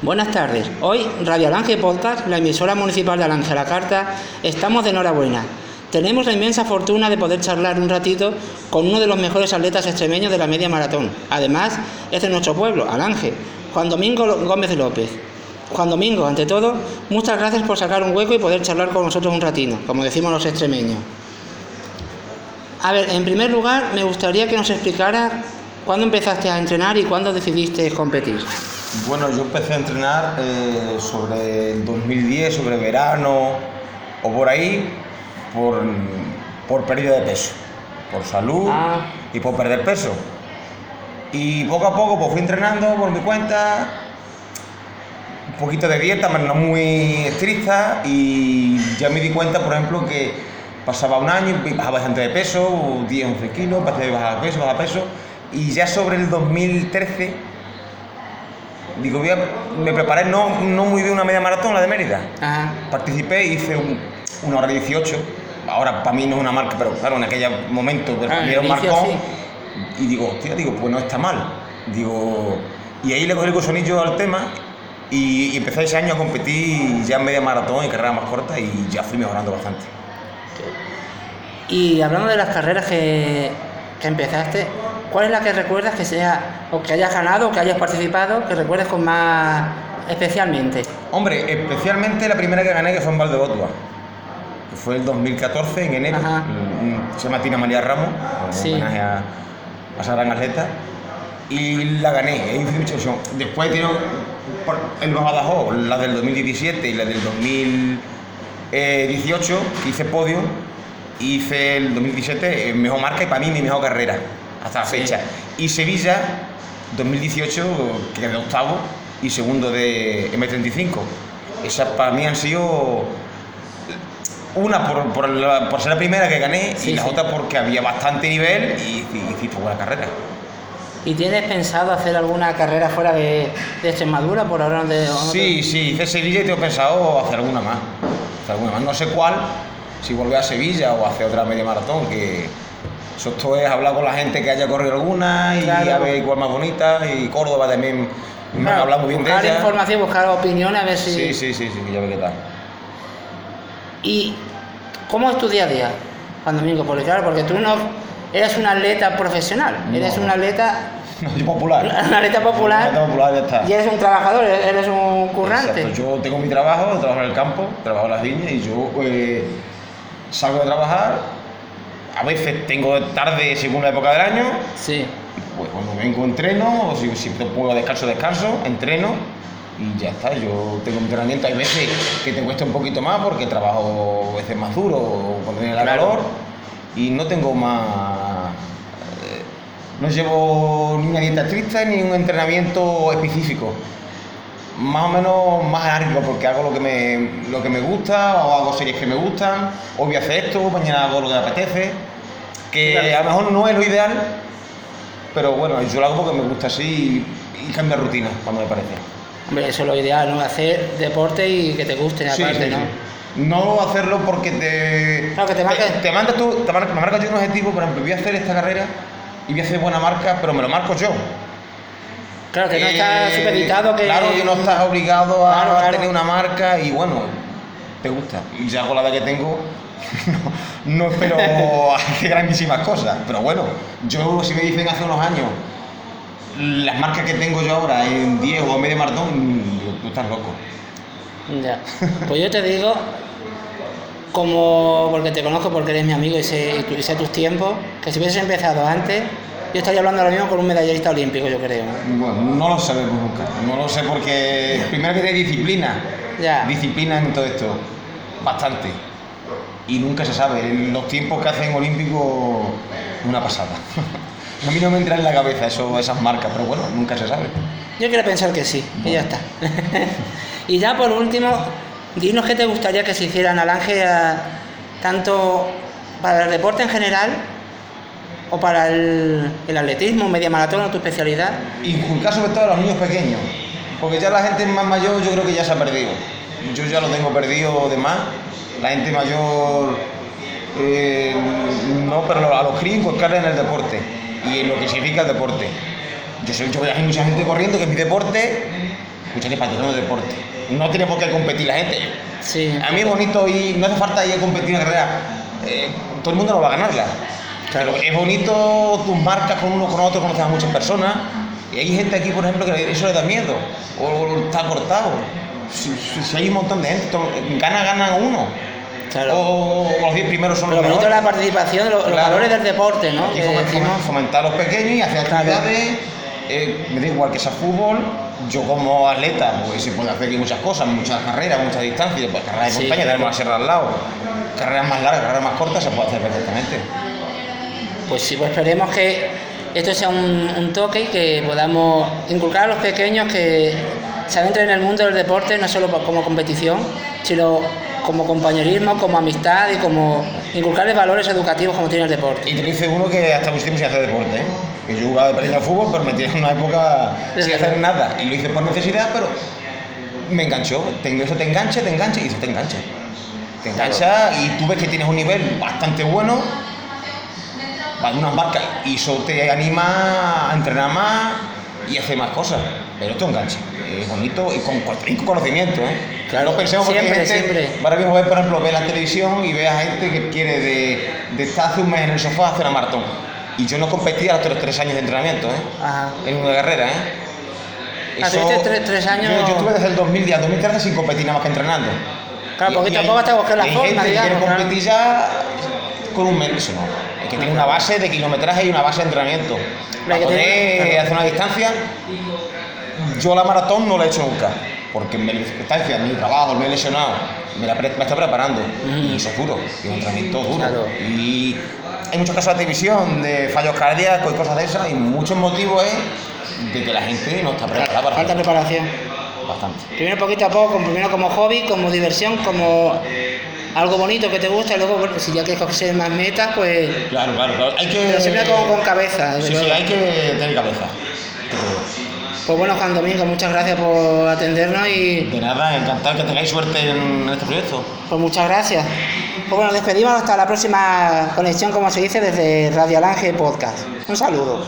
Buenas tardes. Hoy Radio Alange Podcast, la emisora municipal de Alange La Carta, estamos de enhorabuena. Tenemos la inmensa fortuna de poder charlar un ratito con uno de los mejores atletas extremeños de la media maratón. Además, es de nuestro pueblo, Alange, Juan Domingo Gómez López. Juan Domingo, ante todo, muchas gracias por sacar un hueco y poder charlar con nosotros un ratito, como decimos los extremeños. A ver, en primer lugar, me gustaría que nos explicara cuándo empezaste a entrenar y cuándo decidiste competir. Bueno, yo empecé a entrenar eh, sobre el 2010, sobre verano o por ahí, por, por pérdida de peso, por salud Ah. y por perder peso. Y poco a poco pues, fui entrenando por mi cuenta, un poquito de dieta, pero no muy estricta, y ya me di cuenta, por ejemplo, que pasaba un año y bajaba bastante de peso, 10, 11 kilos, pasé de bajar peso, bajar peso, y ya sobre el 2013 digo, voy a- me preparé no, no muy bien una media maratón, la de Mérida. Ajá. Participé, hice un- una hora 18. Ahora para mí no es una marca, pero claro, en aquel momento pues, Ah, era un marcón. Y digo, hostia, digo, pues no está mal. Digo, y ahí le cogí el gusanillo al tema y, y empecé ese año a competir ya en media maratón y carreras más cortas y ya fui mejorando bastante. Y hablando de las carreras que, que empezaste, ¿cuál es la que recuerdas que sea, o que hayas ganado, o que hayas participado, que recuerdes con más especialmente? Hombre, especialmente la primera que gané que fue en Valdebotua, que fue el 2014 en enero. Ajá. Mm, Se llama Tina María Ramos, Sí. homenaje a, a esa gran atleta. Y la gané, e ilusión. Después en los Badajoz, la del 2017 y la del 2018, que hice podio. Hice el 2017 eh, mejor marca y para mí mi mejor carrera, hasta la Sí. fecha. Y Sevilla, 2018, que quedé octavo y segundo de M35. Esas para mí han sido una por, por, la- por ser la primera que gané Sí, y la sí. otra porque había bastante nivel y y hiciste buena carrera. ¿Y tienes pensado hacer alguna carrera fuera de, de Extremadura por ahora? De, Sí, sí, hice Sevilla y tengo pensado hacer alguna más. Hacer alguna más. No sé cuál, si volver a Sevilla o hacer otra media maratón, que eso esto es hablar con la gente que haya corrido alguna y Claro. a ver cuál más bonita. Y Córdoba también me Claro, hablado muy bien de buscar ella. información, buscar opiniones, a ver si... Sí, sí, sí, sí, ya ve qué tal. ¿Y cómo es tu día a día, Juan Domingo? Porque claro, porque tú no eres un atleta profesional, eres No. un atleta, Soy popular. un atleta popular Un atleta popular, ya está. y eres un trabajador, eres un currante. Exacto, Yo tengo mi trabajo, trabajo en el campo, trabajo en las viñas y yo eh, salgo de trabajar. A veces tengo tarde según la época del año. Sí. Pues cuando vengo entreno, o si, si puedo descanso, descanso, entreno y ya está. Yo tengo mi entrenamiento. Hay veces que te cuesta un poquito más porque trabajo a veces más duro o cuando viene la Claro. calor y no tengo más. eh, No llevo ni una dieta estricta ni un entrenamiento específico. Más o menos más anárquico porque hago lo que me, lo que me gusta o hago series que me gustan. Hoy voy a hacer esto, mañana hago lo que me apetece. Que Claro. a lo mejor no es lo ideal, pero bueno, yo lo hago porque me gusta así y, y cambio de rutina cuando me parece. Hombre, eso es lo ideal, ¿no? Hacer deporte y que te guste Sí, aparte, sí, ¿no? sí. No hacerlo porque te. Claro, que te marques- Te, mandas tú, te marcas, me marcas yo un objetivo, por ejemplo, voy a hacer esta carrera y voy a hacer buena marca, pero me lo marco yo. Claro, que no está Eh, supeditado que... Claro, que no estás obligado a Claro, claro. tener una marca y bueno, te gusta. Y ya con la edad que tengo, no, no espero hacer grandísimas cosas. Pero bueno, yo si me dicen hace unos años las marcas que tengo yo ahora en 10 o medio maratón, digo, tú estás loco. Ya. Pues yo te digo, como porque te conozco, porque eres mi amigo y sé, y sé tus tiempos, que si hubieses empezado antes, yo estaría hablando ahora mismo con un medallista olímpico, yo creo. ¿no? Bueno, no lo sabemos nunca. No lo sé porque primero que tiene disciplina. Ya. Disciplina en todo esto. Bastante. Y nunca se sabe. En los tiempos que hacen olímpicos, una pasada. A mí no me entra en la cabeza eso, esas marcas, pero bueno, nunca se sabe. Yo quiero pensar que sí, y ya está. y ya por último, dinos qué te gustaría que se hiciera en Alange, a- tanto para el deporte en general o para el, el atletismo, media maratón o tu especialidad. Inculcar sobre todo a los niños pequeños. Porque ya la gente más mayor yo creo que ya se ha perdido. Yo ya lo tengo perdido de más. La gente mayor eh, no, pero a los críos inculcarles en el deporte y en lo que significa el deporte. Yo sé, yo veo hay mucha gente corriendo que es mi deporte escúchate, patrocinio de deporte. No tiene por qué competir la gente. Sí. A mí es bonito y no hace falta ir a competir una carrera. Eh, todo el mundo no va a ganarla. Claro. Pero es bonito tus marcas con uno con otro, conoces a muchas personas. Y hay gente aquí, por ejemplo, que eso le da miedo. O, o está cortado. Si, si- si hay un montón de gente, gana, gana uno. Claro. O, o los 10 primeros son Lo los mejores. la participación, los, los Claro. valores del deporte, ¿no? Aquí Que fomen- decimos- fomen- fomentar a los pequeños y hacer actividades. eh, me da igual que sea fútbol, yo como atleta, pues se puede hacer aquí muchas cosas, muchas carreras, muchas distancias, pues carreras de Sí. montaña, tenemos la sierra al lado, carreras más largas, carreras más cortas, se puede hacer perfectamente. Pues sí, pues esperemos que esto sea un, un toque y que podamos inculcar a los pequeños que se adentren en el mundo del deporte, no solo como competición, sino como compañerismo, como amistad y como inculcarles valores educativos como tiene el deporte. Y te dice uno que hasta tiempo sin hacer deporte, ¿eh? Que yo jugaba de al fútbol, pero me tiré en una época sin hacer nada. Y lo hice por necesidad, pero me enganchó. Eso te engancha, te engancha y eso te engancha. Te engancha y tú ves que tienes un nivel bastante bueno, vas de unas marcas y eso te anima a entrenar más y hacer más cosas. Pero esto engancha. Es bonito y con, y con conocimiento, ¿eh? Claro, pensemos porque siempre, gente, siempre. Ahora mismo ves, por ejemplo, ves la televisión y ves a gente que quiere de, de estar hace un mes en el sofá a hacer una maratón. Y yo no competía los tres años de entrenamiento, ¿eh? Ajá. En una carrera, ¿eh? Tuviste tres- tres años- Yo, yo estuve desde el 2010 al 2013 sin competir nada más que entrenando. Claro, Y- poquito y a buscar la forma, digamos, quiere claro. competir ya con un mes. Eso no. Que tiene una base de kilometraje y una base de entrenamiento. Para poder hacer una distancia, yo la maratón no la he hecho nunca. Porque mi circunstancia, mi trabajo, me he lesionado, me, la pre- me estoy preparando. Y eso es duro, y es un entrenamiento duro. Claro. Y hay muchos casos de televisión, de fallos cardíacos y cosas de esas, y muchos motivos es de que la gente no está preparada para Falta preparación. Bastante. Primero poquito a poco, primero como hobby, como diversión, como algo bonito que te gusta y luego, bueno, si ya quieres coger más metas, pues... Claro, claro, claro. Hay que. Pero siempre con, con cabeza. Sí, sí, hay que tener cabeza. Pues bueno, Juan Domingo, muchas gracias por atendernos y De nada, encantado que tengáis suerte en este proyecto. pues muchas gracias. Pues bueno, despedimos hasta la próxima conexión, como se dice, desde Radio Alange Podcast. Un saludo.